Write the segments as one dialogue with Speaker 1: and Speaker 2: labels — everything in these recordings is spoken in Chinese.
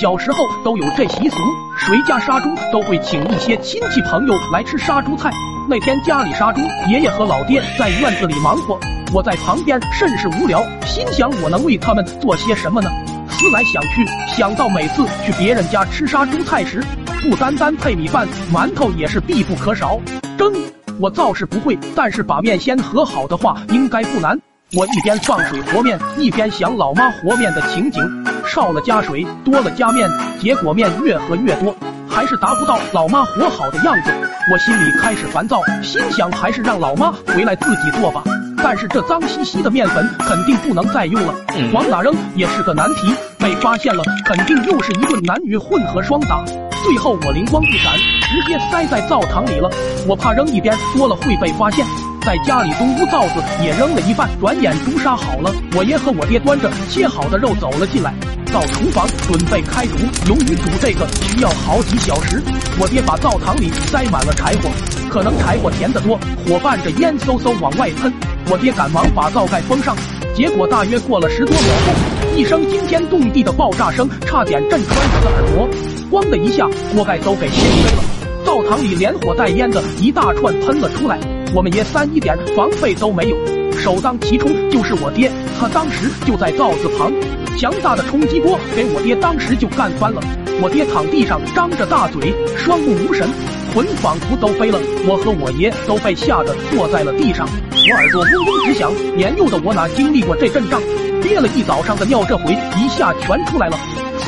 Speaker 1: 小时候都有这习俗，谁家杀猪都会请一些亲戚朋友来吃杀猪菜。那天家里杀猪，爷爷和老爹在院子里忙活，我在旁边甚是无聊，心想我能为他们做些什么呢？思来想去，想到每次去别人家吃杀猪菜时，不单单配米饭，馒头也是必不可少。蒸我倒是不会，但是把面先和好的话应该不难。我一边放水和面，一边想老妈和面的情景。少了加水，多了加面，结果面越和越多，还是达不到老妈和好的样子。我心里开始烦躁，心想还是让老妈回来自己做吧。但是这脏兮兮的面粉肯定不能再用了，往哪扔也是个难题。被发现了，肯定又是一顿男女混合双打。最后我灵光一闪，直接塞在灶堂里了。我怕扔一边多了会被发现。在家里东屋灶子也扔了一半，转眼猪杀好了。我爷和我爹端着切好的肉走了进来，到厨房准备开煮。由于煮这个需要好几小时，我爹把灶堂里塞满了柴火，可能柴火填得多，火伴着烟嗖嗖往外喷。我爹赶忙把灶盖封上，结果大约过了十多秒后，一声惊天动地的爆炸声，差点震穿我的耳膜，咣的一下，锅盖都给掀飞了，灶堂里连火带烟的一大串喷了出来。我们爷三一点防备都没有，首当其冲就是我爹，他当时就在灶子旁，强大的冲击波给我爹当时就干翻了。我爹躺地上张着大嘴，双目无神，魂仿佛都飞了。我和我爷都被吓得坐在了地上，我耳朵嗡嗡直响。年幼的我哪经历过这阵仗，憋了一早上的尿，这回一下全出来了。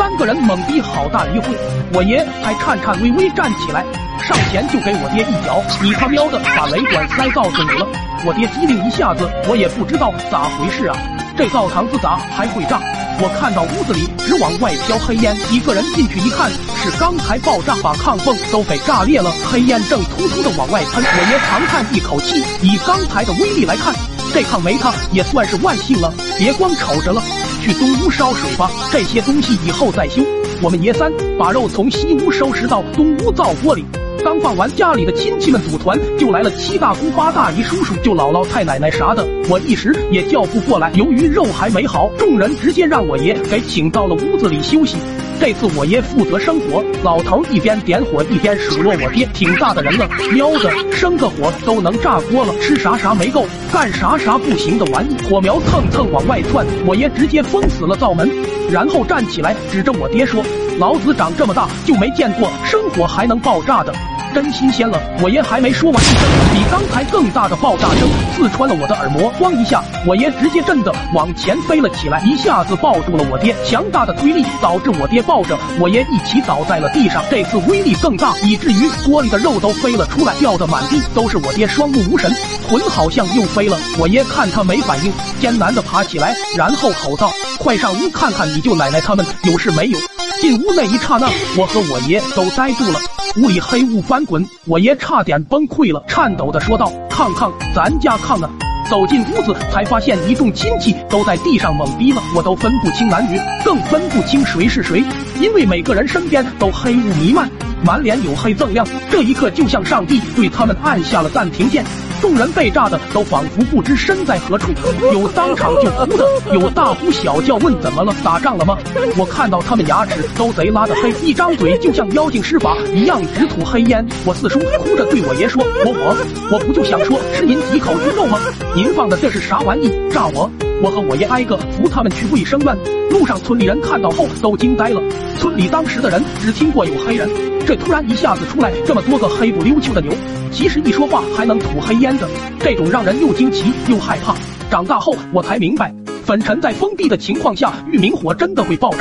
Speaker 1: 三个人猛逼好大一会，我爷还颤颤巍巍站起来。上前就给我爹一脚，你他喵的把雷管塞灶子里了！我爹机灵一下子，我也不知道咋回事啊，这灶堂子咋还会炸？我看到屋子里直往外飘黑烟，几个人进去一看，是刚才爆炸把炕缝都给炸裂了，黑烟正突突的往外喷。我爷长叹一口气，以刚才的威力来看，这炕没塌也算是万幸了。别光瞅着了，去东屋烧水吧，这些东西以后再修。我们爷三把肉从西屋收拾到东屋灶锅里。刚放完，家里的亲戚们组团，就来了七大姑八大姨、叔叔舅姥姥、太奶奶啥的，我一时也叫不过来。由于肉还没好，众人直接让我爷给请到了屋子里休息。这次我爷负责生火，老头一边点火一边数落我爹：“挺大的人了，喵的，生个火都能炸锅了，吃啥啥没够，干啥啥不行的玩意！”火苗蹭蹭往外窜，我爷直接封死了灶门，然后站起来指着我爹说：“老子长这么大就没见过生火还能爆炸的。”真新鲜了！我爷还没说完，一声比刚才更大的爆炸声刺穿了我的耳膜，咣一下，我爷直接震得往前飞了起来，一下子抱住了我爹。强大的推力导致我爹抱着我爷一起倒在了地上。这次威力更大，以至于锅里的肉都飞了出来，掉的满地都是。我爹双目无神，魂好像又飞了。我爷看他没反应，艰难的爬起来，然后吼道：“快上屋看看你舅奶奶他们有事没有？”进屋那一刹那，我和我爷都呆住了。屋里黑雾翻滚，我爷差点崩溃了，颤抖的说道：“炕炕，咱家炕啊！”走进屋子，才发现一众亲戚都在地上懵逼了，我都分不清男女，更分不清谁是谁，因为每个人身边都黑雾弥漫，满脸黝黑锃亮。这一刻，就像上帝对他们按下了暂停键。众人被炸的都仿佛不知身在何处，有当场就哭的，有大呼小叫问怎么了，打仗了吗？我看到他们牙齿都贼拉的黑，一张嘴就像妖精施法一样直吐黑烟。我四叔哭着对我爷说：“我我我不就想说吃您几口猪肉吗？您放的这是啥玩意？炸我！”我和我爷挨个扶他们去卫生院。路上村里人看到后都惊呆了。村里当时的人只听过有黑人，这突然一下子出来这么多个黑不溜秋的牛，其实一说话还能吐黑烟的，这种让人又惊奇又害怕。长大后我才明白，粉尘在封闭的情况下，玉明火真的会爆炸。